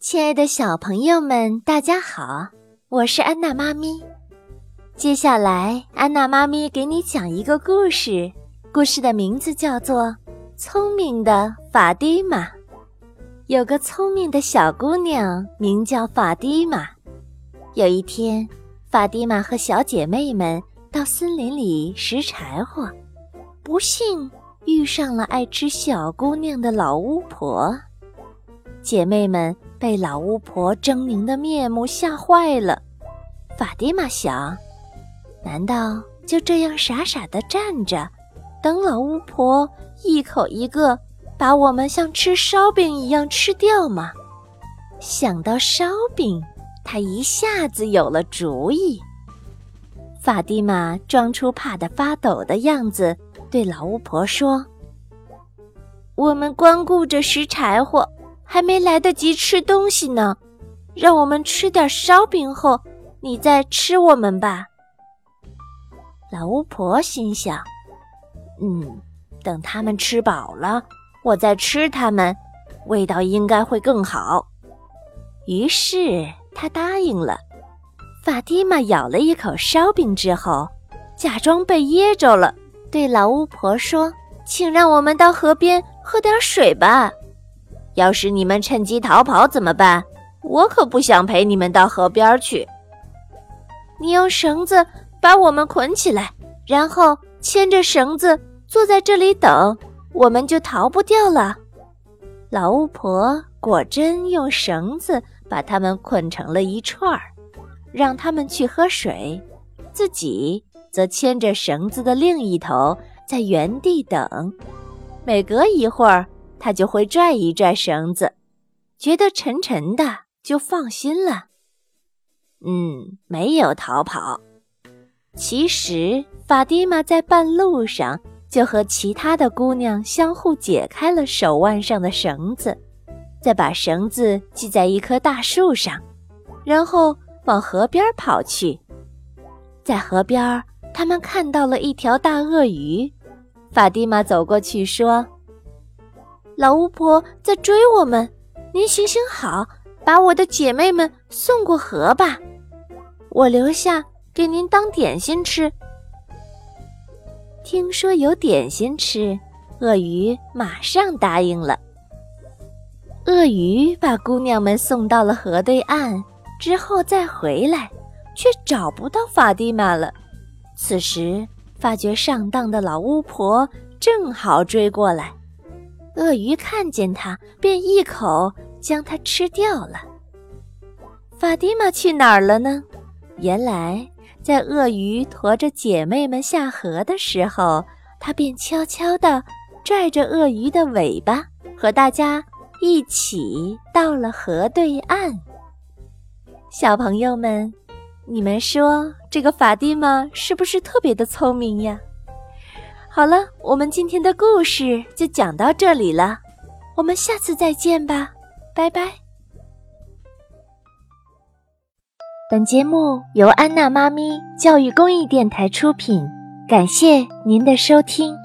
亲爱的小朋友们，大家好，我是安娜妈咪。接下来，安娜妈咪给你讲一个故事，故事的名字叫做《聪明的法蒂玛》。有个聪明的小姑娘，名叫法蒂玛。有一天，法蒂玛和小姐妹们到森林里拾柴火，不幸遇上了爱吃小姑娘的老巫婆。姐妹们。被老巫婆狰狞的面目吓坏了，法蒂玛想：难道就这样傻傻的站着，等老巫婆一口一个把我们像吃烧饼一样吃掉吗？想到烧饼，她一下子有了主意。法蒂玛装出怕得发抖的样子，对老巫婆说：“我们光顾着拾柴火。”还没来得及吃东西呢，让我们吃点烧饼后，你再吃我们吧。老巫婆心想：“嗯，等他们吃饱了，我再吃他们，味道应该会更好。”于是她答应了。法蒂玛咬了一口烧饼之后，假装被噎着了，对老巫婆说：“请让我们到河边喝点水吧。”要是你们趁机逃跑怎么办？我可不想陪你们到河边去。你用绳子把我们捆起来，然后牵着绳子坐在这里等，我们就逃不掉了。老巫婆果真用绳子把他们捆成了一串儿，让他们去喝水，自己则牵着绳子的另一头在原地等。每隔一会儿。他就会拽一拽绳子，觉得沉沉的，就放心了。嗯，没有逃跑。其实，法蒂玛在半路上就和其他的姑娘相互解开了手腕上的绳子，再把绳子系在一棵大树上，然后往河边跑去。在河边，他们看到了一条大鳄鱼。法蒂玛走过去说。老巫婆在追我们，您行行好，把我的姐妹们送过河吧，我留下给您当点心吃。听说有点心吃，鳄鱼马上答应了。鳄鱼把姑娘们送到了河对岸，之后再回来，却找不到法蒂玛了。此时发觉上当的老巫婆正好追过来。鳄鱼看见它，便一口将它吃掉了。法蒂玛去哪儿了呢？原来，在鳄鱼驮着姐妹们下河的时候，它便悄悄地拽着鳄鱼的尾巴，和大家一起到了河对岸。小朋友们，你们说这个法蒂玛是不是特别的聪明呀？好了，我们今天的故事就讲到这里了，我们下次再见吧，拜拜。本节目由安娜妈咪教育公益电台出品，感谢您的收听。